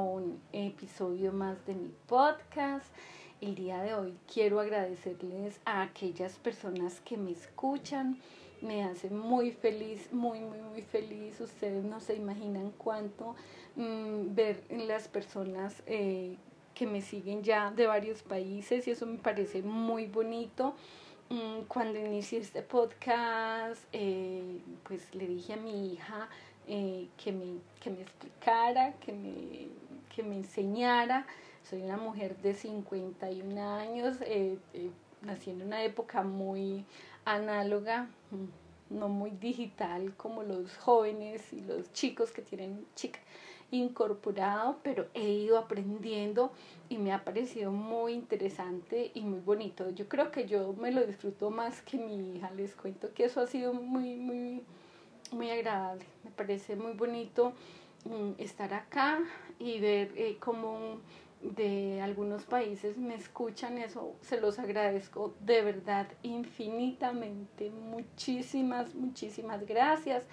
un episodio más de mi podcast. El día de hoy quiero agradecerles a aquellas personas que me escuchan. Me hace muy feliz, muy, muy, muy feliz. Ustedes no se imaginan cuánto mm, ver las personas eh, que me siguen ya de varios países y eso me parece muy bonito. Mm, cuando inicié este podcast, eh, pues le dije a mi hija, eh, que, me, que me explicara, que me, que me enseñara. Soy una mujer de 51 años, eh, eh, nací en una época muy análoga, mm, no muy digital como los jóvenes y los chicos que tienen chic incorporado, pero he ido aprendiendo y me ha parecido muy interesante y muy bonito. Yo creo que yo me lo disfruto más que mi hija, les cuento que eso ha sido muy, muy muy agradable. Me parece muy bonito estar acá y ver eh, cómo de algunos países me escuchan. Eso se los agradezco de verdad infinitamente. Muchísimas, muchísimas gracias.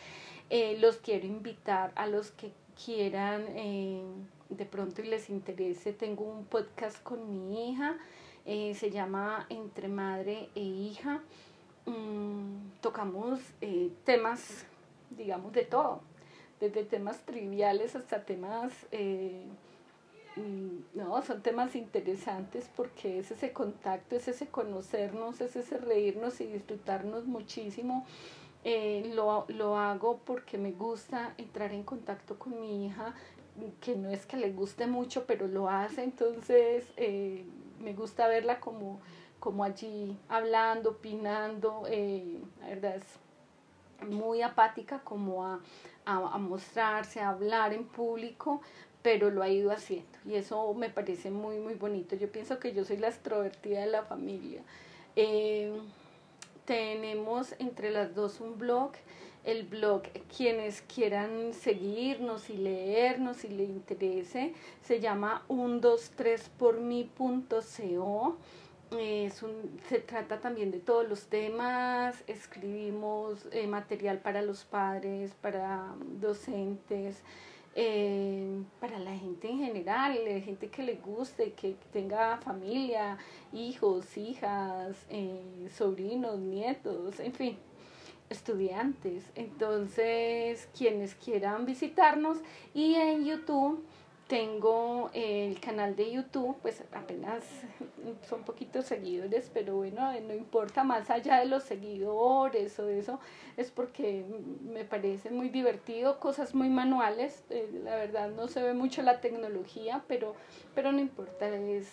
Eh, los quiero invitar a los que quieran eh, de pronto y les interese. Tengo un podcast con mi hija. se llama Entre Madre e Hija. Mm, tocamos temas digamos, de todo, desde temas triviales hasta temas, eh, mm, no, son temas interesantes porque es ese contacto, es ese conocernos, es ese reírnos y disfrutarnos muchísimo. Eh, lo, lo hago porque me gusta entrar en contacto con mi hija, que no es que le guste mucho, pero lo hace, entonces eh, me gusta verla como, como allí hablando, opinando, la verdad es muy apática como a, a, mostrarse, a hablar en público, pero lo ha ido haciendo y eso me parece muy, muy bonito. Yo pienso que yo soy la extrovertida de la familia. Eh, tenemos entre las dos un blog. El blog, quienes quieran seguirnos y leernos si le interese, se llama 123pormi.co es un, se trata también de todos los temas, escribimos eh, material para los padres, para docentes, eh, para la gente en general, la gente que le guste, que tenga familia, hijos, hijas, eh, sobrinos, nietos, en fin, estudiantes. Entonces, quienes quieran visitarnos y en YouTube tengo el canal de YouTube, pues apenas son poquitos seguidores, pero bueno, no importa, más allá de los seguidores o eso, es porque me parece muy divertido, cosas muy manuales, eh, la verdad no se ve mucho la tecnología, pero, pero no importa, es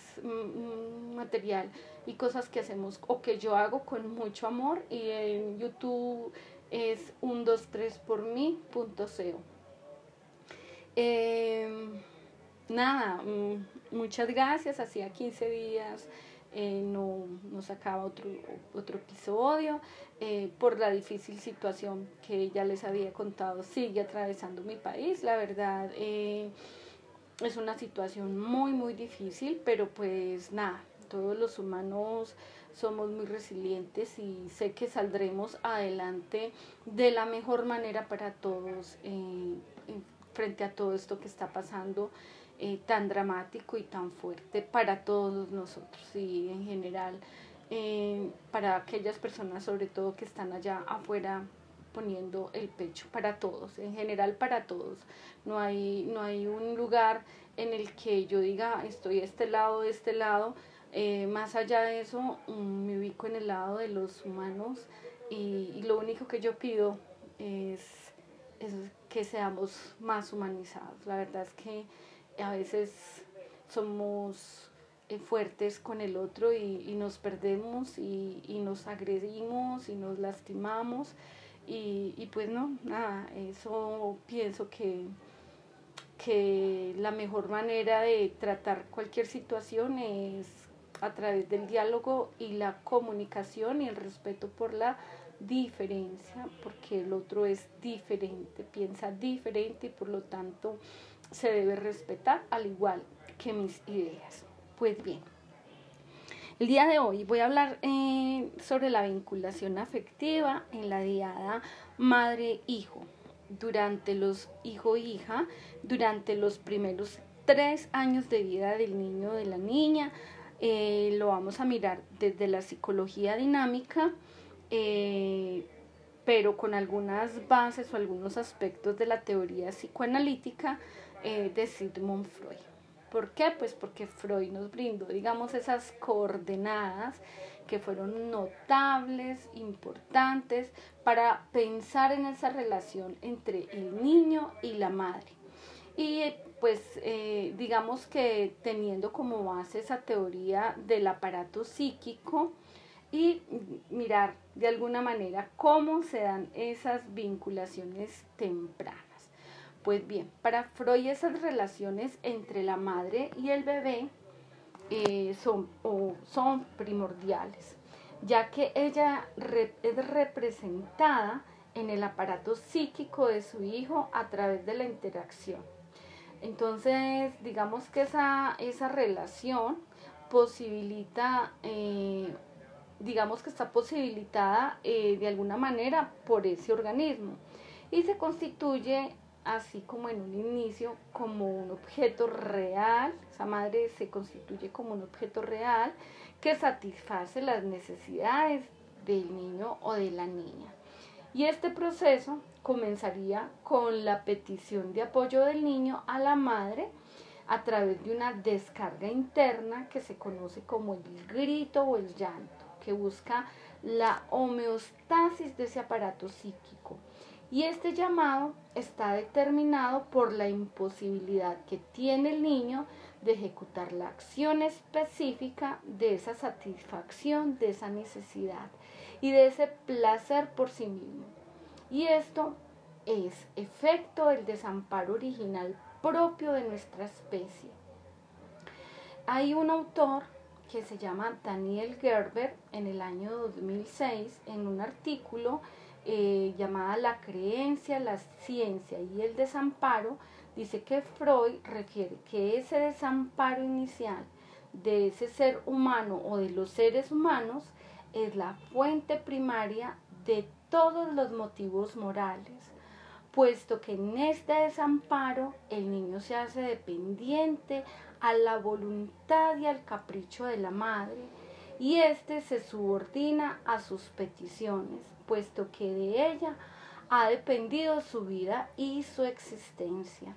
material y cosas que hacemos o que yo hago con mucho amor y en YouTube es 123 por mí.co. Eh, nada, mm, muchas gracias. Hacía 15 días eh, no, no, sacaba otro, otro episodio eh, por la difícil situación que ya les había contado. Sigue atravesando mi país, la verdad. Eh, es una situación muy, muy difícil, pero pues nada, todos los humanos somos muy resilientes y sé que saldremos adelante de la mejor manera para todos frente a todo esto que está pasando eh, tan dramático y tan fuerte para todos nosotros y en general eh, para aquellas personas sobre todo que están allá afuera poniendo el pecho para todos, en general para todos. No hay, no hay un lugar en el que yo diga estoy a este lado, de este lado. Eh, más allá de eso, mm, me ubico en el lado de los humanos y, y lo único que yo pido es, es, que seamos más humanizados. La verdad es que a veces somos eh, fuertes con el otro y, nos perdemos y, nos agredimos y nos lastimamos. Y, pues no, nada, eso pienso que, que la mejor manera de tratar cualquier situación es a través del diálogo y la comunicación y el respeto por la diferencia, porque el otro es diferente, piensa diferente y por lo tanto se debe respetar al igual que mis ideas. Pues bien, el día de hoy voy a hablar eh, sobre la vinculación afectiva en la diada madre-hijo. durante los hijo-hija, durante los primeros tres años de vida del niño o de la niña. Eh, lo vamos a mirar desde la psicología dinámica, eh, pero con algunas bases o algunos aspectos de la teoría psicoanalítica eh, de Sigmund Freud. ¿Por qué? Pues porque Freud nos brindó, digamos, esas coordenadas que fueron notables, importantes, para pensar en esa relación entre el niño y la madre. Y pues eh, digamos que teniendo como base esa teoría del aparato psíquico y mirar de alguna manera cómo se dan esas vinculaciones tempranas. Pues bien, para Freud esas relaciones entre la madre y el bebé eh, son, son primordiales, ya que ella es representada en el aparato psíquico de su hijo a través de la interacción. Entonces, digamos que esa, esa relación posibilita, eh, digamos que está posibilitada eh, de alguna manera por ese organismo y se constituye así como en un inicio, como un objeto real, esa madre se constituye como un objeto real que satisface las necesidades del niño o de la niña. Y este proceso comenzaría con la petición de apoyo del niño a la madre a través de una descarga interna que se conoce como el grito o el llanto, que busca la homeostasis de ese aparato psíquico y este llamado está determinado por la imposibilidad que tiene el niño de ejecutar la acción específica de esa satisfacción, de esa necesidad y de ese placer por sí mismo. Y esto es efecto del desamparo original propio de nuestra especie. Hay un autor que se llama Daniel Gerber en el año 2006 en un artículo eh, llamada La creencia, la ciencia y el desamparo, dice que Freud refiere que ese desamparo inicial de ese ser humano o de los seres humanos es la fuente primaria de todos los motivos morales, puesto que en este desamparo el niño se hace dependiente a la voluntad y al capricho de la madre y éste se subordina a sus peticiones puesto que de ella ha dependido su vida y su existencia.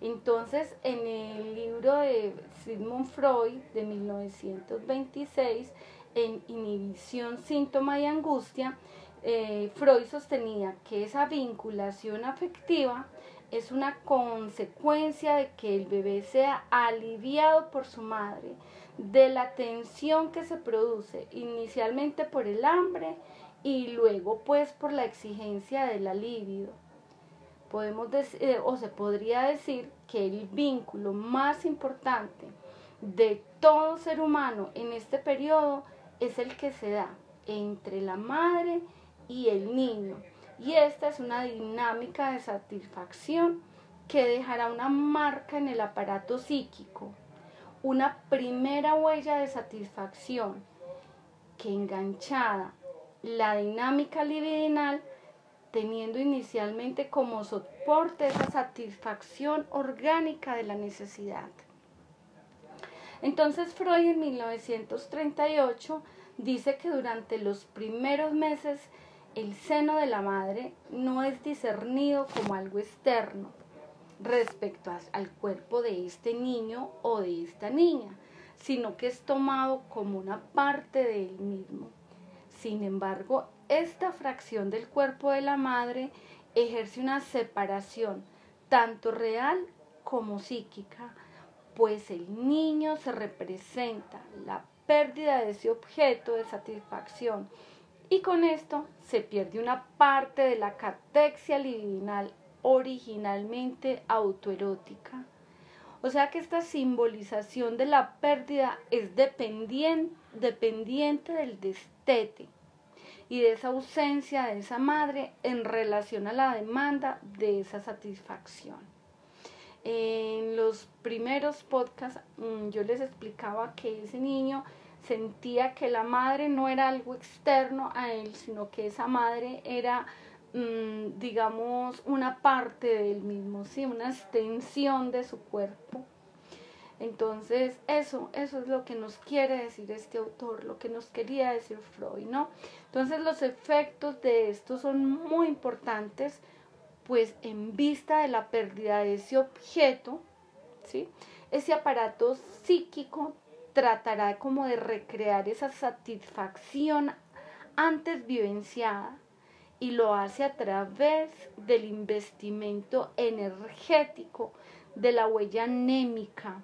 Entonces, en el libro de Sigmund Freud de 1926, en Inhibición, Síntoma y Angustia, eh, Freud sostenía que esa vinculación afectiva es una consecuencia de que el bebé sea aliviado por su madre, de la tensión que se produce inicialmente por el hambre y luego pues por la exigencia de la libido. Podemos decir, eh, o se podría decir que el vínculo más importante de todo ser humano en este periodo es el que se da entre la madre y el niño. Y esta es una dinámica de satisfacción que dejará una marca en el aparato psíquico, una primera huella de satisfacción que enganchada la dinámica libidinal teniendo inicialmente como soporte esa satisfacción orgánica de la necesidad. Entonces Freud en 1938 dice que durante los primeros meses el seno de la madre no es discernido como algo externo respecto al cuerpo de este niño o de esta niña, sino que es tomado como una parte de él mismo. Sin embargo, esta fracción del cuerpo de la madre ejerce una separación tanto real como psíquica, pues el niño se representa la pérdida de ese objeto de satisfacción y con esto se pierde una parte de la catexia libidinal originalmente autoerótica. O sea que esta simbolización de la pérdida es dependiente, dependiente del destete y de esa ausencia de esa madre en relación a la demanda de esa satisfacción. En los primeros podcasts mm, yo les explicaba que ese niño sentía que la madre no era algo externo a él, sino que esa madre era mm, digamos, una parte del mismo, ¿sí? una extensión de su cuerpo. Entonces, eso, eso es lo que nos quiere decir este autor, lo que nos quería decir Freud, ¿no? Entonces, los efectos de esto son muy importantes, pues en vista de la pérdida de ese objeto, ¿sí? Ese aparato psíquico tratará como de recrear esa satisfacción antes vivenciada y lo hace a través del investimento energético de la huella anémica,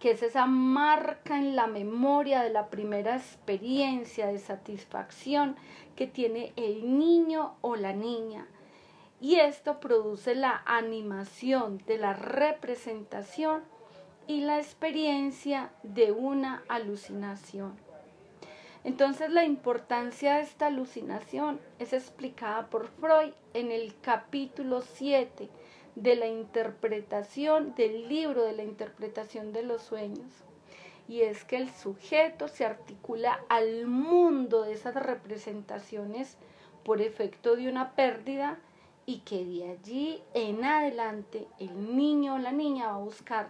que es esa marca en la memoria de la primera experiencia de satisfacción que tiene el niño o la niña. Y esto produce la animación de la representación y la experiencia de una alucinación. Entonces la importancia de esta alucinación es explicada por Freud en el capítulo 7 de la interpretación del libro de la interpretación de los sueños. Y es que el sujeto se articula al mundo de esas representaciones por efecto de una pérdida y que de allí en adelante el niño o la niña va a buscar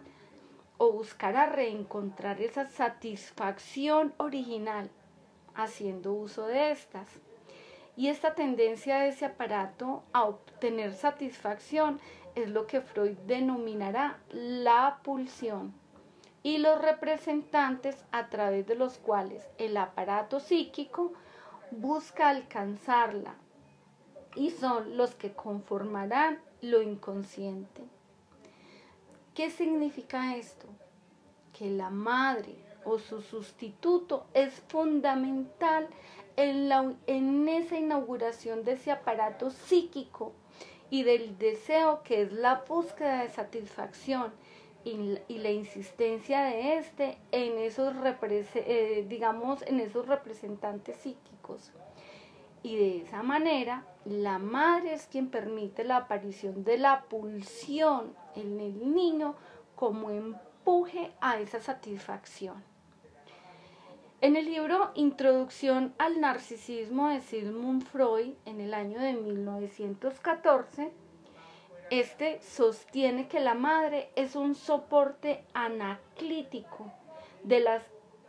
o buscará reencontrar esa satisfacción original haciendo uso de estas. Y esta tendencia de ese aparato a obtener satisfacción es lo que Freud denominará la pulsión y los representantes a través de los cuales el aparato psíquico busca alcanzarla y son los que conformarán lo inconsciente. ¿Qué significa esto? Que la madre o su sustituto es fundamental en, la, en esa inauguración de ese aparato psíquico y del deseo que es la búsqueda de satisfacción y, la insistencia de este en esos, eh, digamos, en esos representantes psíquicos. Y de esa manera, la madre es quien permite la aparición de la pulsión en el niño como empuje a esa satisfacción. En el libro Introducción al Narcisismo de Sigmund Freud, en el año de 1914, este sostiene que la madre es un soporte anaclítico de las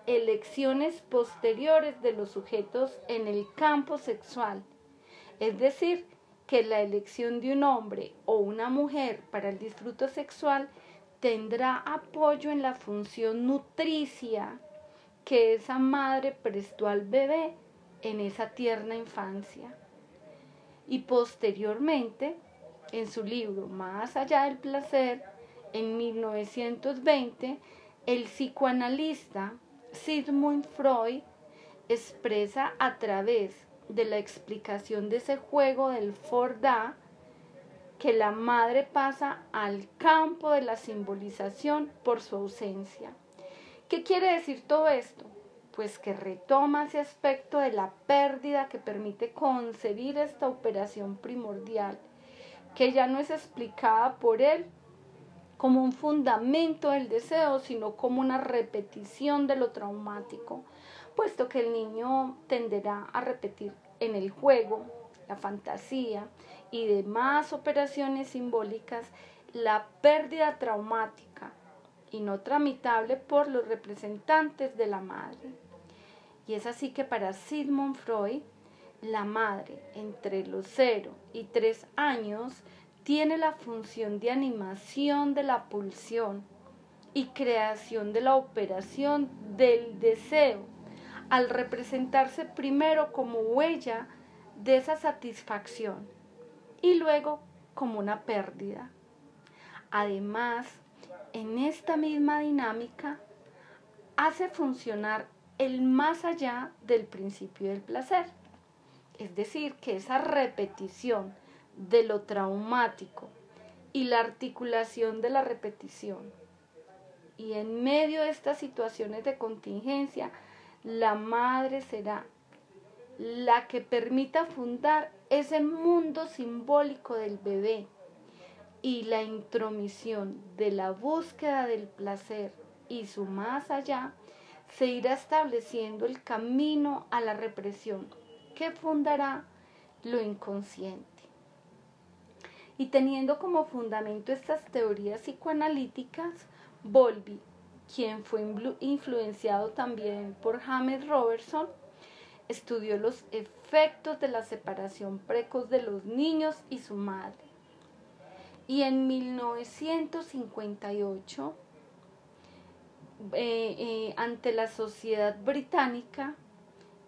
elecciones posteriores de los sujetos en el campo sexual, es decir, que la elección de un hombre o una mujer para el disfruto sexual tendrá apoyo en la función nutricia que esa madre prestó al bebé en esa tierna infancia. Y posteriormente, en su libro Más allá del placer, en 1920, el psicoanalista Sigmund Freud expresa a través de la explicación de ese juego del Forda que la madre pasa al campo de la simbolización por su ausencia. ¿Qué quiere decir todo esto? Pues que retoma ese aspecto de la pérdida que permite concebir esta operación primordial, que ya no es explicada por él como un fundamento del deseo, sino como una repetición de lo traumático, puesto que el niño tenderá a repetir en el juego, la fantasía y demás operaciones simbólicas la pérdida traumática y no tramitable por los representantes de la madre. Y es así que para Sigmund Freud, la madre entre los 0 y 3 años tiene la función de animación de la pulsión y creación de la operación del deseo, al representarse primero como huella de esa satisfacción y luego como una pérdida. Además, en esta misma dinámica hace funcionar el más allá del principio del placer. Es decir, que esa repetición de lo traumático y la articulación de la repetición. Y en medio de estas situaciones de contingencia, la madre será la que permita fundar ese mundo simbólico del bebé y la intromisión de la búsqueda del placer y su más allá, se irá estableciendo el camino a la represión que fundará lo inconsciente. Y teniendo como fundamento estas teorías psicoanalíticas, Volvi, quien fue influenciado también por James Robertson, estudió los efectos de la separación precoz de los niños y su madre. Y en 1958, eh, eh, ante la sociedad británica,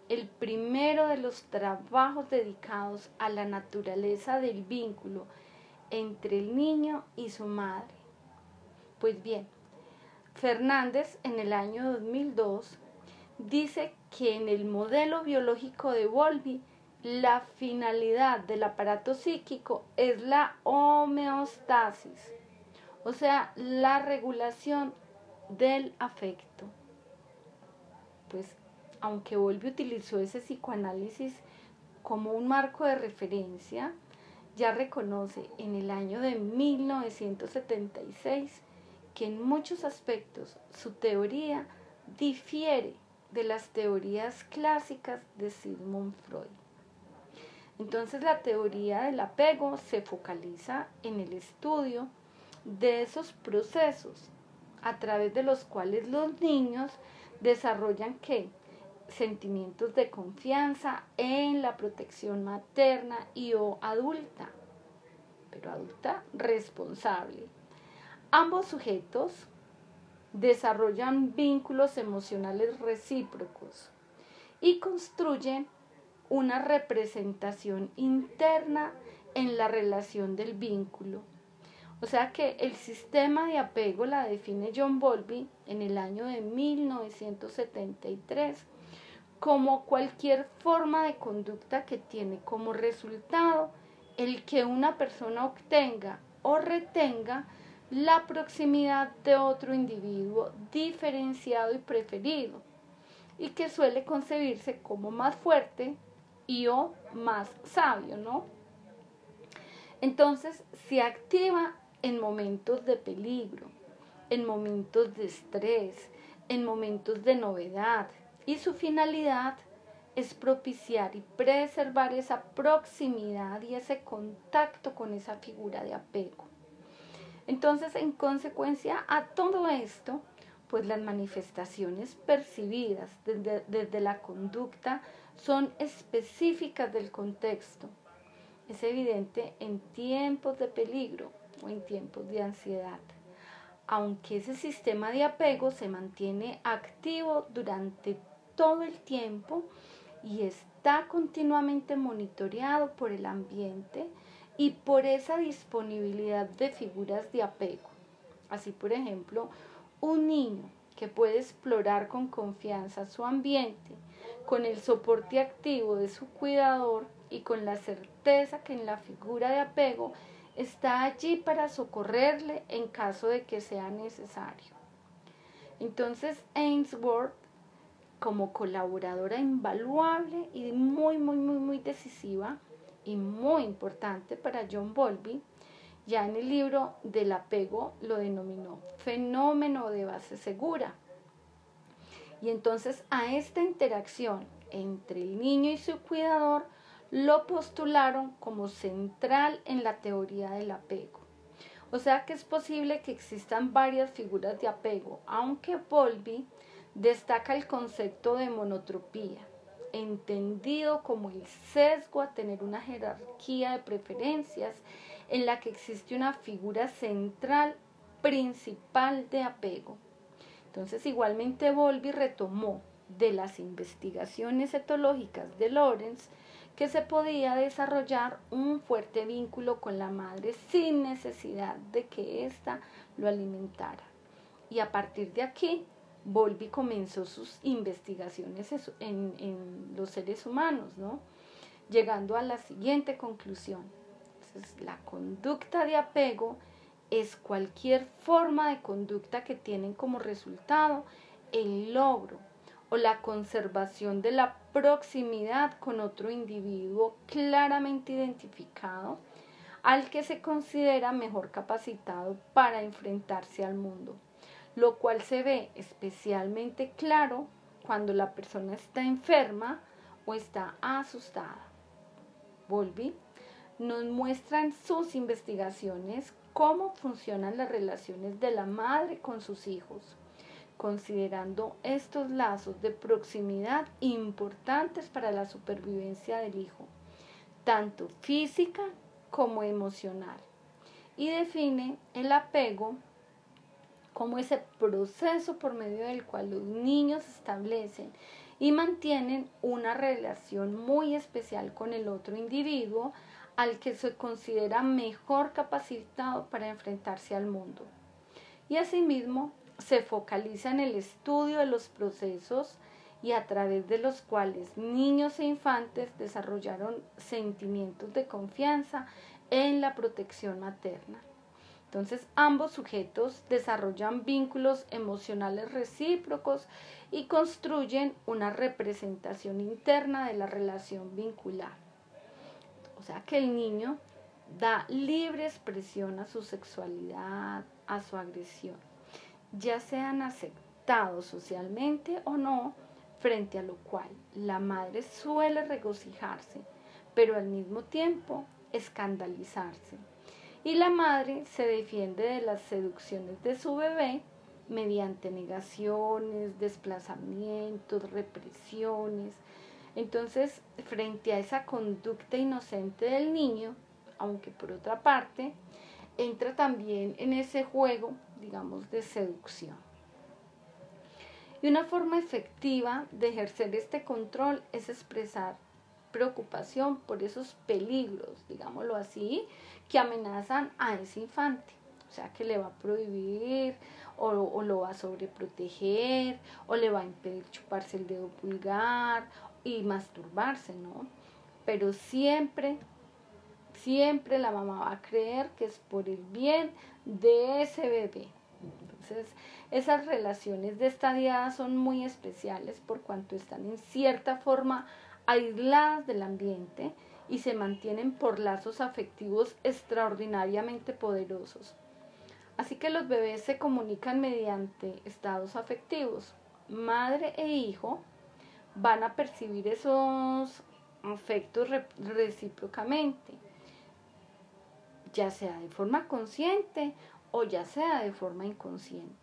el primero de los trabajos dedicados a la naturaleza del vínculo entre el niño y su madre. Pues bien, Fernández en el año 2002 dice que en el modelo biológico de Volvi la finalidad del aparato psíquico es la homeostasis, o sea, la regulación del afecto. Pues aunque Volvi utilizó ese psicoanálisis como un marco de referencia, ya reconoce en el año de 1976 que en muchos aspectos su teoría difiere de las teorías clásicas de Sigmund Freud. Entonces la teoría del apego se focaliza en el estudio de esos procesos a través de los cuales los niños desarrollan qué? Sentimientos de confianza en la protección materna y o adulta, pero adulta responsable. Ambos sujetos desarrollan vínculos emocionales recíprocos y construyen una representación interna en la relación del vínculo. O sea que el sistema de apego la define John Bowlby en el año de 1973 como cualquier forma de conducta que tiene como resultado el que una persona obtenga o retenga la proximidad de otro individuo diferenciado y preferido y que suele concebirse como más fuerte y o más sabio, ¿no? Entonces se activa en momentos de peligro, en momentos de estrés, en momentos de novedad y su finalidad es propiciar y preservar esa proximidad y ese contacto con esa figura de apego. Entonces, en consecuencia a todo esto, pues las manifestaciones percibidas desde, la conducta son específicas del contexto. Es evidente en tiempos de peligro o en tiempos de ansiedad. Aunque ese sistema de apego se mantiene activo durante todo el tiempo y está continuamente monitoreado por el ambiente, y por esa disponibilidad de figuras de apego. Así, por ejemplo, un niño que puede explorar con confianza su ambiente, con el soporte activo de su cuidador y con la certeza que en la figura de apego está allí para socorrerle en caso de que sea necesario. Entonces, Ainsworth, como colaboradora invaluable y muy, muy, muy, muy decisiva, y muy importante para John Bowlby, ya en el libro del apego lo denominó fenómeno de base segura. Y entonces a esta interacción entre el niño y su cuidador lo postularon como central en la teoría del apego. O sea que es posible que existan varias figuras de apego, aunque Bowlby destaca el concepto de monotropía entendido como el sesgo a tener una jerarquía de preferencias en la que existe una figura central principal de apego. Entonces igualmente Volvi retomó de las investigaciones etológicas de Lorenz que se podía desarrollar un fuerte vínculo con la madre sin necesidad de que ésta lo alimentara. Y a partir de aquí Volvi comenzó sus investigaciones en, los seres humanos, ¿no? Llegando a la siguiente conclusión. La conducta de apego es cualquier forma de conducta que tienen como resultado el logro o la conservación de la proximidad con otro individuo claramente identificado al que se considera mejor capacitado para enfrentarse al mundo lo cual se ve especialmente claro cuando la persona está enferma o está asustada. Volby nos muestran sus investigaciones cómo funcionan las relaciones de la madre con sus hijos, considerando estos lazos de proximidad importantes para la supervivencia del hijo, tanto física como emocional, y define el apego como ese proceso por medio del cual los niños establecen y mantienen una relación muy especial con el otro individuo al que se considera mejor capacitado para enfrentarse al mundo. Y asimismo se focaliza en el estudio de los procesos y a través de los cuales niños e infantes desarrollaron sentimientos de confianza en la protección materna. Entonces ambos sujetos desarrollan vínculos emocionales recíprocos y construyen una representación interna de la relación vincular. Que el niño da libre expresión a su sexualidad, a su agresión, ya sean aceptados socialmente o no, frente a lo cual la madre suele regocijarse, pero al mismo tiempo escandalizarse. Y la madre se defiende de las seducciones de su bebé mediante negaciones, desplazamientos, represiones, entonces, frente a esa conducta inocente del niño, aunque por otra parte, entra también en ese juego, digamos, de seducción. Y una forma efectiva de ejercer este control es expresar preocupación por esos peligros, digámoslo así, que amenazan a ese infante. O sea, que le va a prohibir o, o, lo va a sobreproteger o le va a impedir chuparse el dedo pulgar y masturbarse, ¿no? Pero siempre, siempre la mamá va a creer que es por el bien de ese bebé. Entonces, esas relaciones de estadía son muy especiales por cuanto están en cierta forma aisladas del ambiente y se mantienen por lazos afectivos extraordinariamente poderosos. Así que los bebés se comunican mediante estados afectivos. Madre e hijo van a percibir esos afectos recíprocamente, ya sea de forma consciente o ya sea de forma inconsciente.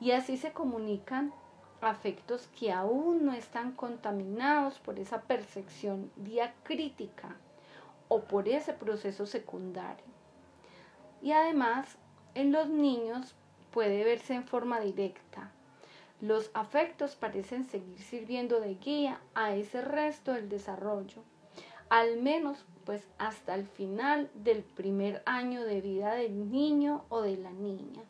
Y así se comunican afectos que aún no están contaminados por esa percepción diacrítica o por ese proceso secundario. Y además, en los niños puede verse en forma directa, los afectos parecen seguir sirviendo de guía a ese resto del desarrollo, al menos pues hasta el final del primer año de vida del niño o de la niña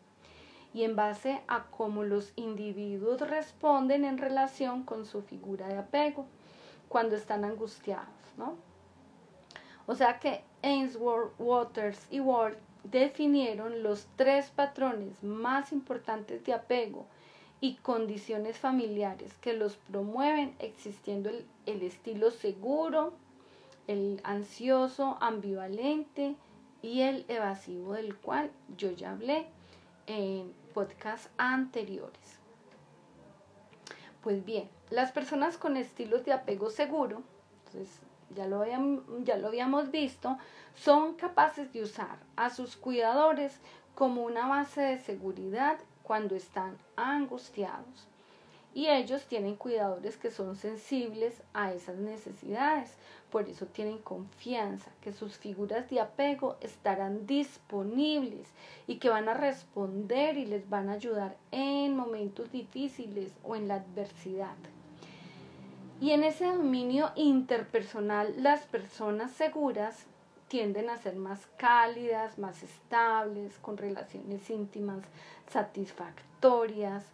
y en base a cómo los individuos responden en relación con su figura de apego cuando están angustiados, ¿no? O sea que Ainsworth, Waters y Ward definieron los tres patrones más importantes de apego y condiciones familiares que los promueven existiendo el, estilo seguro, el ansioso, ambivalente y el evasivo del cual yo ya hablé en podcasts anteriores. Pues bien, las personas con estilos de apego seguro, entonces ya lo, ya lo habíamos visto, son capaces de usar a sus cuidadores como una base de seguridad cuando están angustiados. Y ellos tienen cuidadores que son sensibles a esas necesidades. Por eso tienen confianza que sus figuras de apego estarán disponibles y que van a responder y les van a ayudar en momentos difíciles o en la adversidad. Y en ese dominio interpersonal, las personas seguras tienden a ser más cálidas, más estables, con relaciones íntimas satisfactorias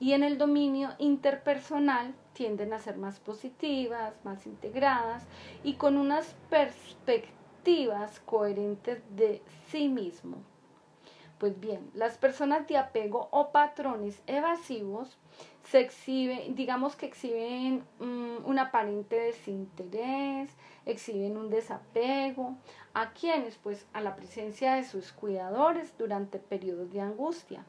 y en el dominio interpersonal tienden a ser más positivas, más integradas y con unas perspectivas coherentes de sí mismo. Pues bien, las personas de apego o patrones evasivos se exhiben, digamos que exhiben mm, un aparente desinterés, exhiben un desapego. ¿A quienes? Pues a la presencia de sus cuidadores durante periodos de angustia.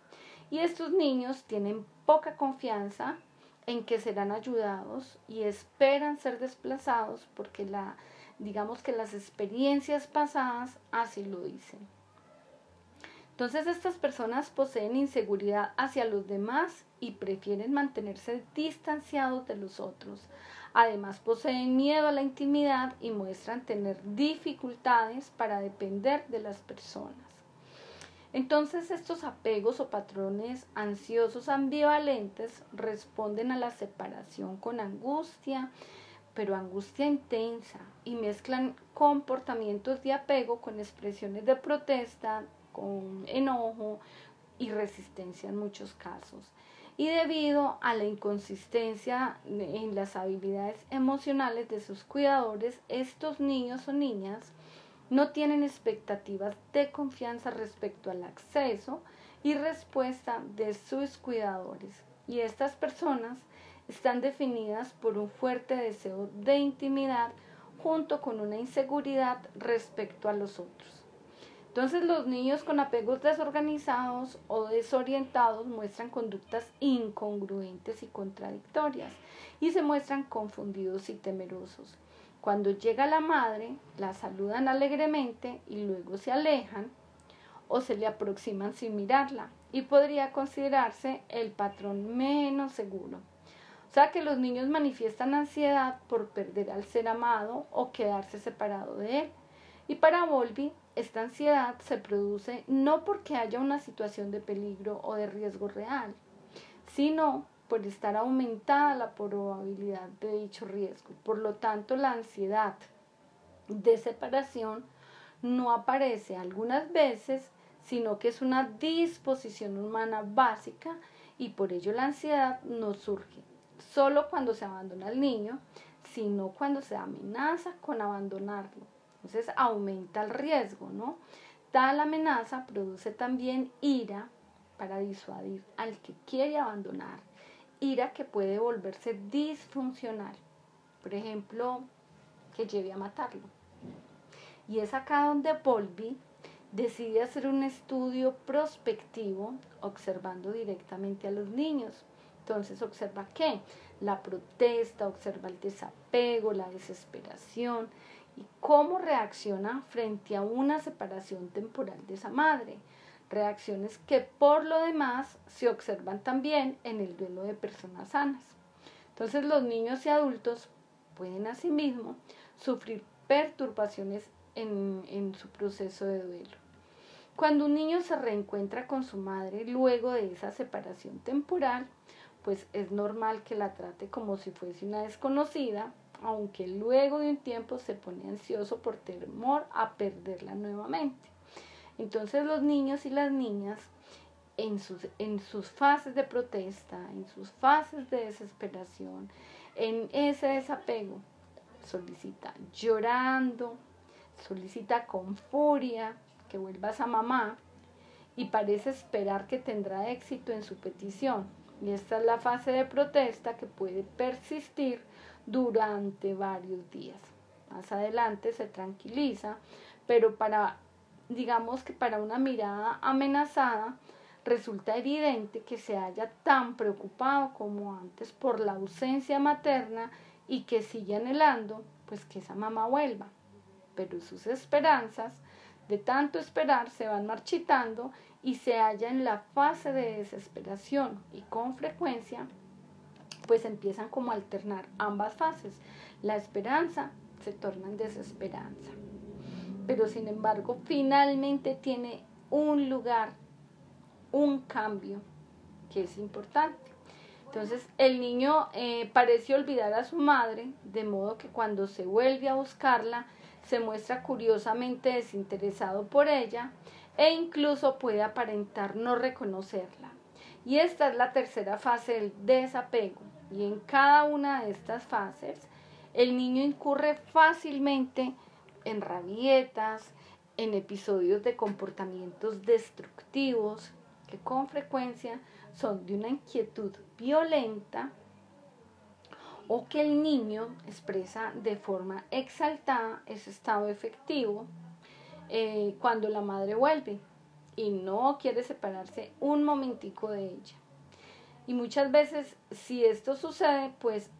Y estos niños tienen poca confianza en que serán ayudados y esperan ser desplazados porque la digamos que las experiencias pasadas así lo dicen. Entonces estas personas poseen inseguridad hacia los demás y prefieren mantenerse distanciados de los otros. Además poseen miedo a la intimidad y muestran tener dificultades para depender de las personas. Entonces estos apegos o patrones ansiosos ambivalentes responden a la separación con angustia, pero angustia intensa y mezclan comportamientos de apego con expresiones de protesta, con enojo y resistencia en muchos casos. Y debido a la inconsistencia en las habilidades emocionales de sus cuidadores, estos niños o niñas no tienen expectativas de confianza respecto al acceso y respuesta de sus cuidadores. Y estas personas están definidas por un fuerte deseo de intimidad junto con una inseguridad respecto a los otros. Entonces los niños con apegos desorganizados o desorientados muestran conductas incongruentes y contradictorias y se muestran confundidos y temerosos. Cuando llega la madre, la saludan alegremente y luego se alejan o se le aproximan sin mirarla y podría considerarse el patrón menos seguro. O sea que los niños manifiestan ansiedad por perder al ser amado o quedarse separado de él. Y para Volvi, esta ansiedad se produce no porque haya una situación de peligro o de riesgo real, sino por estar aumentada la probabilidad de dicho riesgo. Por lo tanto, la ansiedad de separación no aparece algunas veces, sino que es una disposición humana básica y por ello la ansiedad no surge solo cuando se abandona al niño, sino cuando se amenaza con abandonarlo. Entonces aumenta el riesgo, ¿no? Tal amenaza produce también ira para disuadir al que quiere abandonar, ira que puede volverse disfuncional, por ejemplo, que lleve a matarlo. Y es acá donde Volvi decide hacer un estudio prospectivo observando directamente a los niños. Entonces observa qué? La protesta, observa el desapego, la desesperación, y cómo reacciona frente a una separación temporal de esa madre. Reacciones que por lo demás se observan también en el duelo de personas sanas. Entonces los niños y adultos pueden asimismo sufrir perturbaciones en, en su proceso de duelo. Cuando un niño se reencuentra con su madre luego de esa separación temporal, pues es normal que la trate como si fuese una desconocida aunque luego de un tiempo se pone ansioso por temor a perderla nuevamente. Entonces los niños y las niñas en sus, en sus fases de protesta, en sus fases de desesperación, en ese desapego, solicita llorando, solicita con furia que vuelvas a mamá y parece esperar que tendrá éxito en su petición. Y esta es la fase de protesta que puede persistir durante varios días. Más adelante se tranquiliza, pero para, digamos que para una mirada amenazada, resulta evidente que se haya tan preocupado como antes por la ausencia materna y que sigue anhelando, pues que esa mamá vuelva. Pero sus esperanzas, de tanto esperar, se van marchitando y se halla en la fase de desesperación y con frecuencia pues empiezan como a alternar ambas fases. La esperanza se torna en desesperanza. Pero sin embargo, finalmente tiene un lugar, un cambio que es importante. Entonces el niño eh, parece olvidar a su madre, de modo que cuando se vuelve a buscarla, se muestra curiosamente desinteresado por ella e incluso puede aparentar no reconocerla. Y esta es la tercera fase del desapego. Y en cada una de estas fases, el niño incurre fácilmente en rabietas, en episodios de comportamientos destructivos que con frecuencia son de una inquietud violenta o que el niño expresa de forma exaltada ese estado efectivo eh, cuando la madre vuelve y no quiere separarse un momentico de ella. Y muchas veces, si esto sucede, pues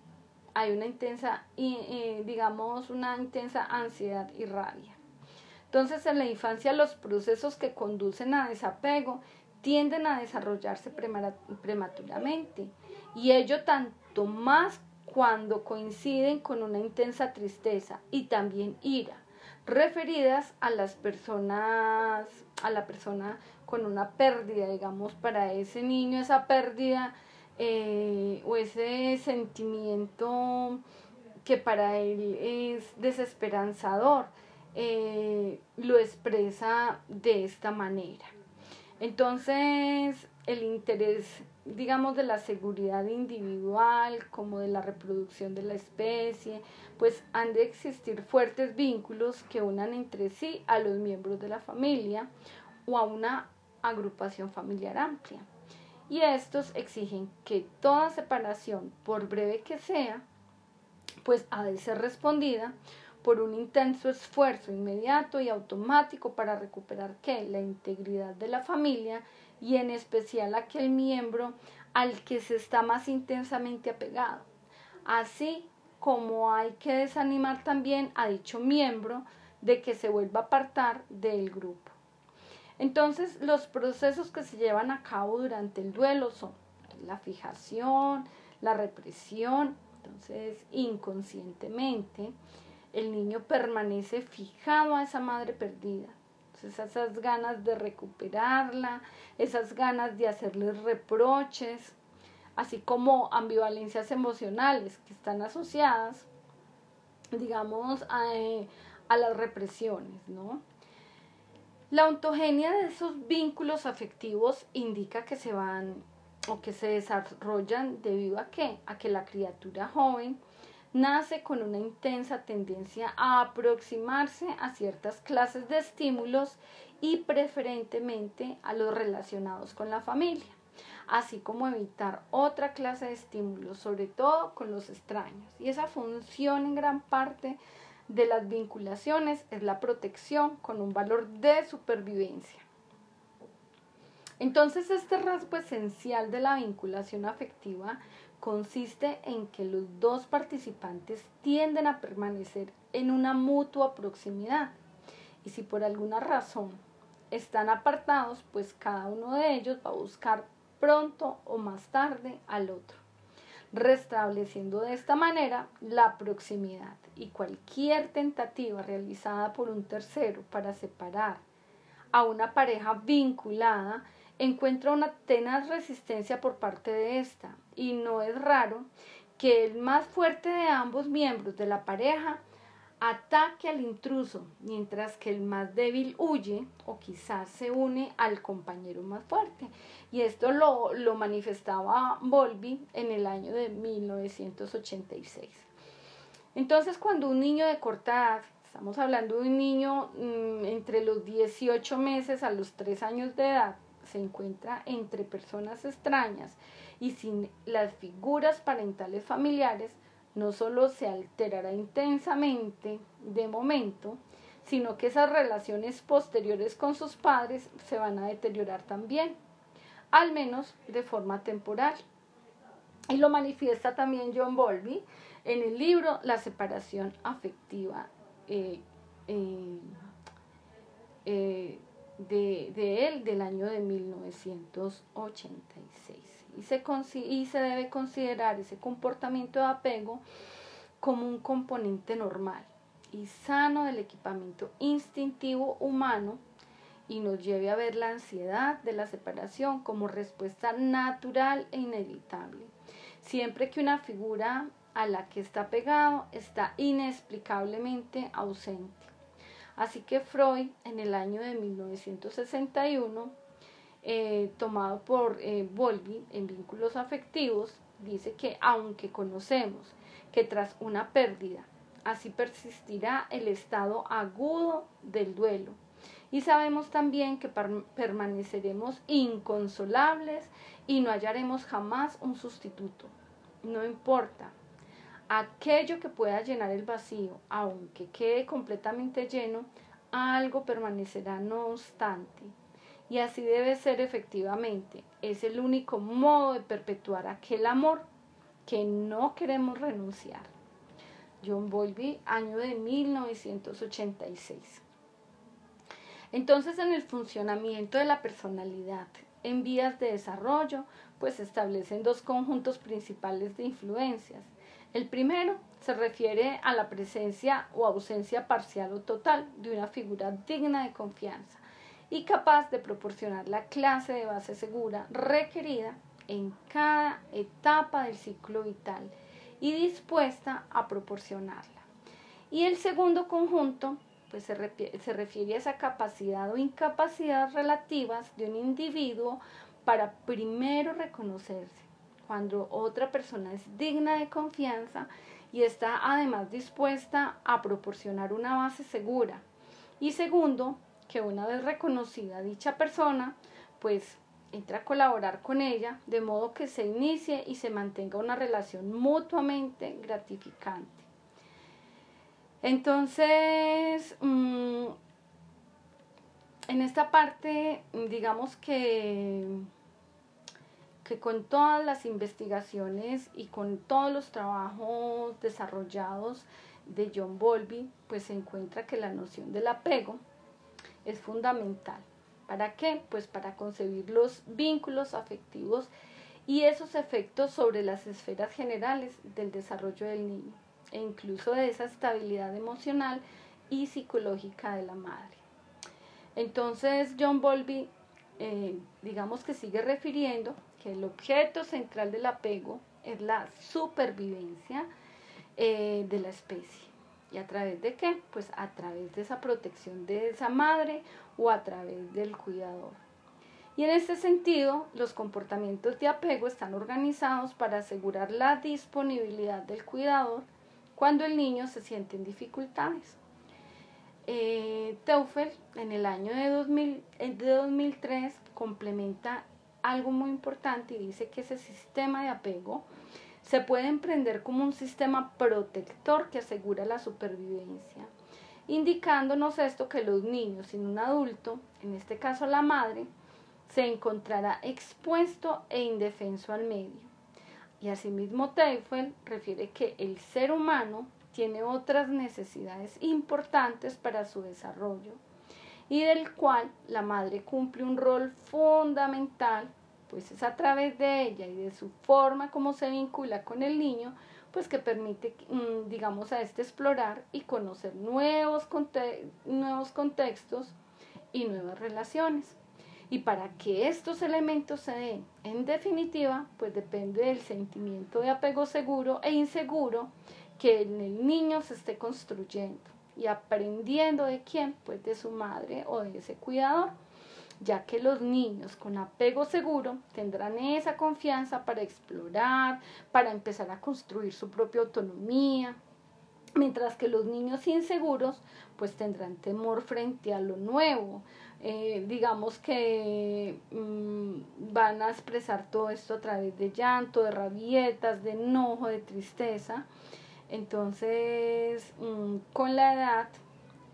hay una intensa, digamos, una intensa ansiedad y rabia. Entonces, en la infancia los procesos que conducen a desapego tienden a desarrollarse prematuramente y ello tanto más cuando coinciden con una intensa tristeza y también ira, referidas a las personas, a la persona con una pérdida, digamos, para ese niño esa pérdida eh, o ese sentimiento que para él es desesperanzador, eh, lo expresa de esta manera. Entonces, el interés, digamos, de la seguridad individual, como de la reproducción de la especie, pues han de existir fuertes vínculos que unan entre sí a los miembros de la familia o a una agrupación familiar amplia. Y estos exigen que toda separación, por breve que sea, pues ha de ser respondida por un intenso esfuerzo inmediato y automático para recuperar ¿qué? la integridad de la familia y en especial aquel miembro al que se está más intensamente apegado. Así como hay que desanimar también a dicho miembro de que se vuelva a apartar del grupo. Entonces, los procesos que se llevan a cabo durante el duelo son la fijación, la represión, entonces inconscientemente, el niño permanece fijado a esa madre perdida. Entonces esas ganas de recuperarla, esas ganas de hacerle reproches, así como ambivalencias emocionales que están asociadas, digamos, a, eh, a las represiones, ¿no? La ontogenia de esos vínculos afectivos indica que se van o que se desarrollan debido a qué? A que la criatura joven nace con una intensa tendencia a aproximarse a ciertas clases de estímulos y preferentemente a los relacionados con la familia, así como evitar otra clase de estímulos, sobre todo con los extraños. Y esa función en gran parte de las vinculaciones es la protección con un valor de supervivencia. Entonces este rasgo esencial de la vinculación afectiva consiste en que los dos participantes tienden a permanecer en una mutua proximidad y si por alguna razón están apartados, pues cada uno de ellos va a buscar pronto o más tarde al otro, restableciendo de esta manera la proximidad y cualquier tentativa realizada por un tercero para separar a una pareja vinculada encuentra una tenaz resistencia por parte de esta y no es raro que el más fuerte de ambos miembros de la pareja ataque al intruso, mientras que el más débil huye o quizás se une al compañero más fuerte. Y esto lo, lo manifestaba Volby en el año de 1986. Entonces, cuando un niño de corta edad, estamos hablando de un niño mm, entre los 18 meses a los 3 años de edad, se encuentra entre personas extrañas y sin las figuras parentales familiares, no solo se alterará intensamente de momento, sino que esas relaciones posteriores con sus padres se van a deteriorar también, al menos de forma temporal. Y lo manifiesta también John Bowlby en el libro La separación afectiva eh, eh, eh, de, de, él del año de 1986. Y se, y se debe considerar ese comportamiento de apego como un componente normal y sano del equipamiento instintivo humano y nos lleve a ver la ansiedad de la separación como respuesta natural e inevitable, siempre que una figura a la que está pegado está inexplicablemente ausente. Así que Freud en el año de 1961, eh, tomado por eh, en vínculos afectivos, dice que aunque conocemos que tras una pérdida, así persistirá el estado agudo del duelo, y sabemos también que permaneceremos inconsolables y no hallaremos jamás un sustituto. No importa, aquello que pueda llenar el vacío, aunque quede completamente lleno, algo permanecerá no obstante. Y así debe ser efectivamente. Es el único modo de perpetuar aquel amor que no queremos renunciar. John Bowlby, año de 1986. Entonces, en el funcionamiento de la personalidad en vías de desarrollo, pues se establecen dos conjuntos principales de influencias. El primero se refiere a la presencia o ausencia parcial o total de una figura digna de confianza y capaz de proporcionar la clase de base segura requerida en cada etapa del ciclo vital y dispuesta a proporcionarla. Y el segundo conjunto pues se, refiere a esa capacidad o incapacidad relativas de un individuo para primero reconocerse cuando otra persona es digna de confianza y está además dispuesta a proporcionar una base segura. Y segundo, que una vez reconocida dicha persona, pues entra a colaborar con ella de modo que se inicie y se mantenga una relación mutuamente gratificante. Entonces, mm, en esta parte, digamos que, que con todas las investigaciones y con todos los trabajos desarrollados de John Bowlby, pues se encuentra que la noción del apego es fundamental. ¿Para qué? Pues para concebir los vínculos afectivos y esos efectos sobre las esferas generales del desarrollo del niño e incluso de esa estabilidad emocional y psicológica de la madre. Entonces John Bowlby, eh, digamos que sigue refiriendo que el objeto central del apego es la supervivencia eh, de la especie. ¿Y a través de qué? Pues a través de esa protección de esa madre o a través del cuidador. Y en este sentido, los comportamientos de apego están organizados para asegurar la disponibilidad del cuidador cuando el niño se siente en dificultades. Eh, Teufel en el año de, 2000, eh, de 2003 complementa algo muy importante y dice que ese sistema de apego se puede emprender como un sistema protector que asegura la supervivencia, indicándonos esto que los niños sin un adulto, en este caso la madre, se encontrará expuesto e indefenso al medio. Y asimismo Teufel refiere que el ser humano tiene otras necesidades importantes para su desarrollo y del cual la madre cumple un rol fundamental, pues es a través de ella y de su forma como se vincula con el niño, pues que permite, mm, digamos, a este explorar y conocer nuevos, nuevos contextos y nuevas relaciones. Y para que estos elementos se den, en definitiva, pues depende del sentimiento de apego seguro e inseguro que en el niño se esté construyendo y aprendiendo de quién, pues de su madre o de ese cuidador, ya que los niños con apego seguro tendrán esa confianza para explorar, para empezar a construir su propia autonomía, mientras que los niños inseguros pues tendrán temor frente a lo nuevo, eh, digamos que mm, van a expresar todo esto a través de llanto, de rabietas, de enojo, de tristeza. Entonces, mm, con la edad,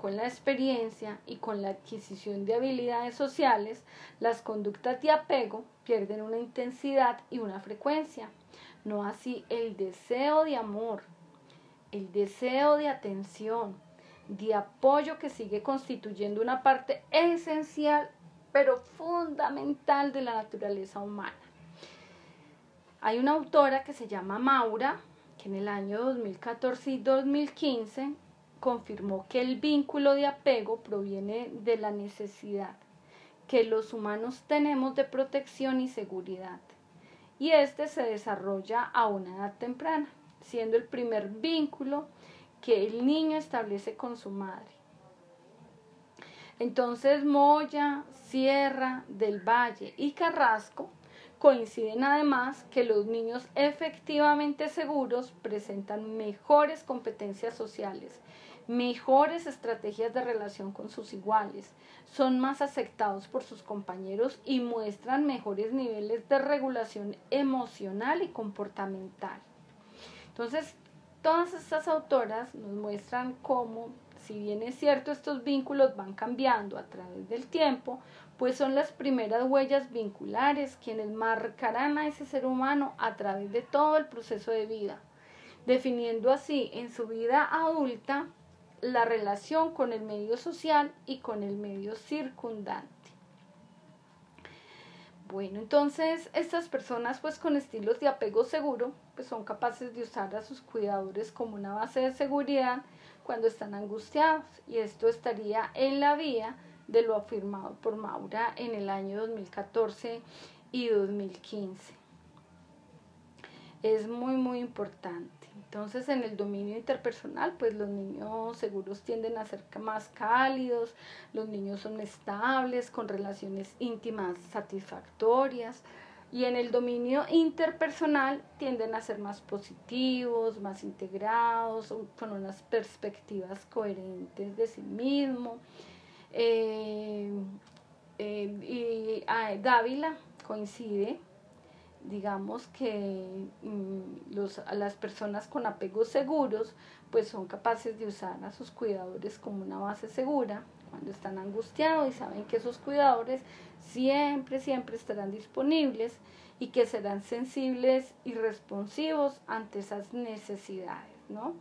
con la experiencia y con la adquisición de habilidades sociales, las conductas de apego pierden una intensidad y una frecuencia. No así el deseo de amor, el deseo de atención, de apoyo que sigue constituyendo una parte esencial pero fundamental de la naturaleza humana. Hay una autora que se llama Maura, que en el año 2014 y 2015 confirmó que el vínculo de apego proviene de la necesidad que los humanos tenemos de protección y seguridad, y este se desarrolla a una edad temprana, siendo el primer vínculo que el niño establece con su madre. Entonces Moya, Sierra del Valle y Carrasco coinciden además que los niños efectivamente seguros presentan mejores competencias sociales, mejores estrategias de relación con sus iguales, son más aceptados por sus compañeros y muestran mejores niveles de regulación emocional y comportamental. Entonces, Todas estas autoras nos muestran cómo, si bien es cierto, estos vínculos van cambiando a través del tiempo, pues son las primeras huellas vinculares quienes marcarán a ese ser humano a través de todo el proceso de vida, definiendo así en su vida adulta la relación con el medio social y con el medio circundante. Bueno, entonces estas personas pues con estilos de apego seguro pues son capaces de usar a sus cuidadores como una base de seguridad cuando están angustiados y esto estaría en la vía de lo afirmado por Maura en el año 2014 y 2015. Es muy muy importante. Entonces en el dominio interpersonal pues los niños seguros tienden a ser más cálidos, los niños son estables, con relaciones íntimas satisfactorias, y en el dominio interpersonal tienden a ser más positivos, más integrados, con unas perspectivas coherentes de sí mismo. Eh, eh, y ah, Dávila coincide, digamos que mm, las personas con apegos seguros pues son capaces de usar a sus cuidadores como una base segura cuando están angustiados y saben que esos cuidadores siempre, siempre estarán disponibles y que serán sensibles y responsivos ante esas necesidades, ¿no?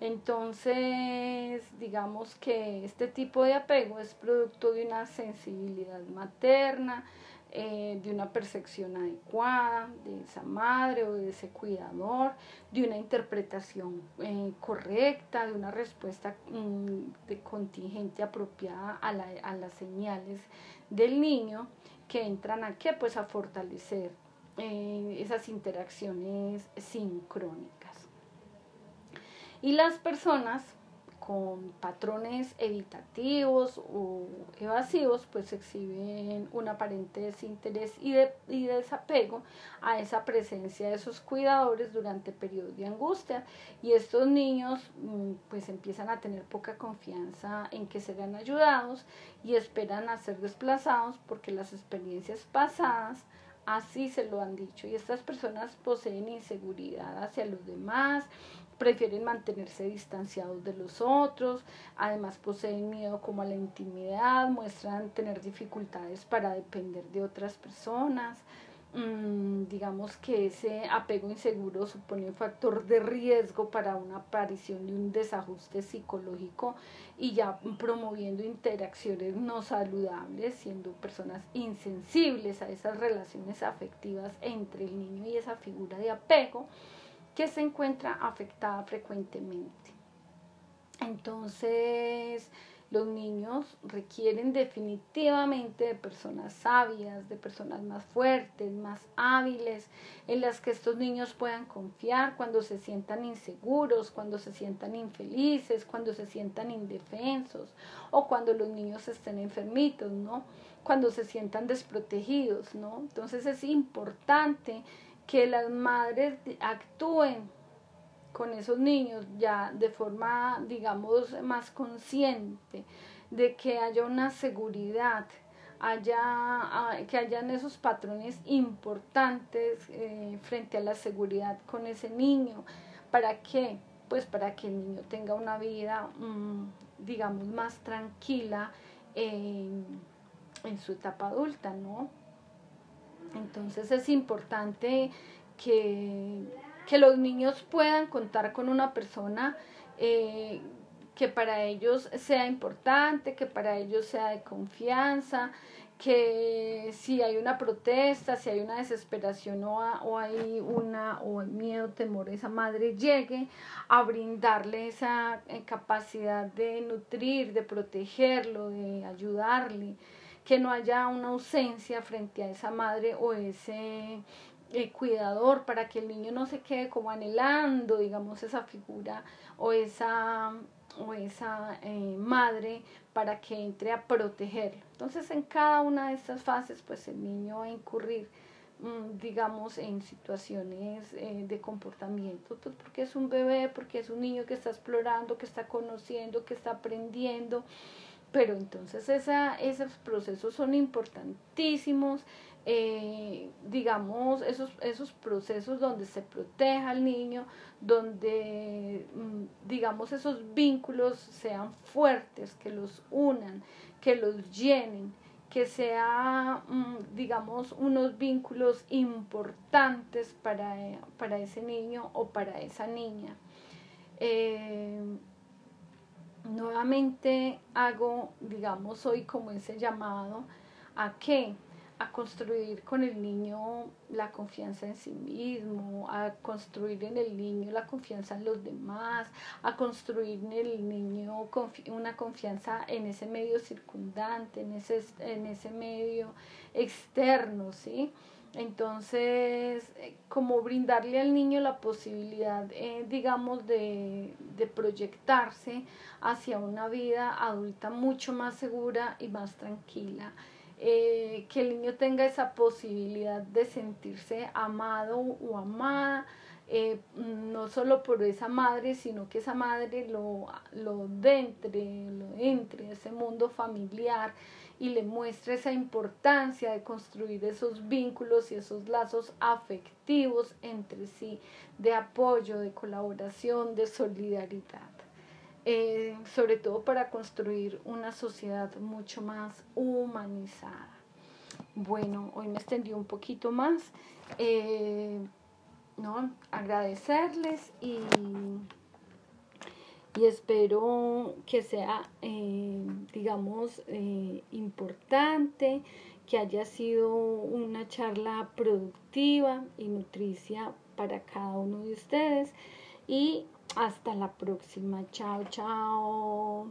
Entonces, digamos que este tipo de apego es producto de una sensibilidad materna, eh, de una percepción adecuada de esa madre o de ese cuidador, de una interpretación eh, correcta, de una respuesta mm, de contingente apropiada a, a, las señales del niño que entran a qué? Pues a fortalecer eh, esas interacciones sincrónicas. Y las personas con patrones evitativos o evasivos, pues exhiben un aparente desinterés y, de, y desapego a esa presencia de sus cuidadores durante periodos de angustia. Y estos niños mm, pues empiezan a tener poca confianza en que serán ayudados y esperan a ser desplazados porque las experiencias pasadas así se lo han dicho. Y estas personas poseen inseguridad hacia los demás, prefieren mantenerse distanciados de los otros, además poseen miedo como a la intimidad, muestran tener dificultades para depender de otras personas. Mm, digamos que ese apego inseguro supone un factor de riesgo para una aparición de un desajuste psicológico y ya promoviendo interacciones no saludables, siendo personas insensibles a esas relaciones afectivas entre el niño y esa figura de apego que se encuentra afectada frecuentemente. Entonces, los niños requieren definitivamente de personas sabias, de personas más fuertes, más hábiles, en las que estos niños puedan confiar cuando se sientan inseguros, cuando se sientan infelices, cuando se sientan indefensos o cuando los niños estén enfermitos, ¿no? Cuando se sientan desprotegidos, ¿no? Entonces es importante que las madres actúen con esos niños ya de forma, digamos, más consciente, de que haya una seguridad, haya, ah, que hayan esos patrones importantes eh, frente a la seguridad con ese niño. ¿Para qué? Pues para que el niño tenga una vida, mm, digamos, más tranquila en su etapa adulta, ¿no? Entonces es importante que, los niños puedan contar con una persona eh, que para ellos sea importante, que para ellos sea de confianza, que si hay una protesta, si hay una desesperación o, o hay una o miedo, temor, esa madre llegue a brindarle esa eh, capacidad de nutrir, de protegerlo, de ayudarle que no haya una ausencia frente a esa madre o ese eh, cuidador para que el niño no se quede como anhelando, digamos, esa figura o esa, o esa eh, madre para que entre a protegerlo. Entonces, en cada una de estas fases, pues el niño va a incurrir mm, digamos, en situaciones eh, de comportamiento, pues porque es un bebé, porque es un niño que está explorando, que está conociendo, que está aprendiendo, pero entonces esa, esos procesos son importantísimos, eh, digamos, esos, esos procesos donde se proteja al niño, donde, mm, digamos, esos vínculos sean fuertes, que los unan, que los llenen, que sea, mm, digamos, unos vínculos importantes para, para, ese niño o para esa niña. Eh, nuevamente hago, digamos, hoy como ese llamado a que a construir con el niño la confianza en sí mismo, a construir en el niño la confianza en los demás, a construir en el niño una confianza en ese medio circundante, en ese, en ese medio externo, ¿sí? Entonces, eh, como brindarle al niño la posibilidad, eh, digamos, de, de proyectarse hacia una vida adulta mucho más segura y más tranquila. Eh, que el niño tenga esa posibilidad de sentirse amado o amada, eh, no solo por esa madre, sino que esa madre lo, lo entre, lo entre ese mundo familiar y le muestre esa importancia de construir esos vínculos y esos lazos afectivos entre sí, de apoyo, de colaboración, de solidaridad. Eh, sobre todo para construir una sociedad mucho más humanizada. Bueno, hoy me extendí un poquito más. Eh, ¿no? Agradecerles y, y espero que sea, eh, digamos, eh, importante, que haya sido una charla productiva y nutricia para cada uno de ustedes. Y hasta la próxima. Chao, chao.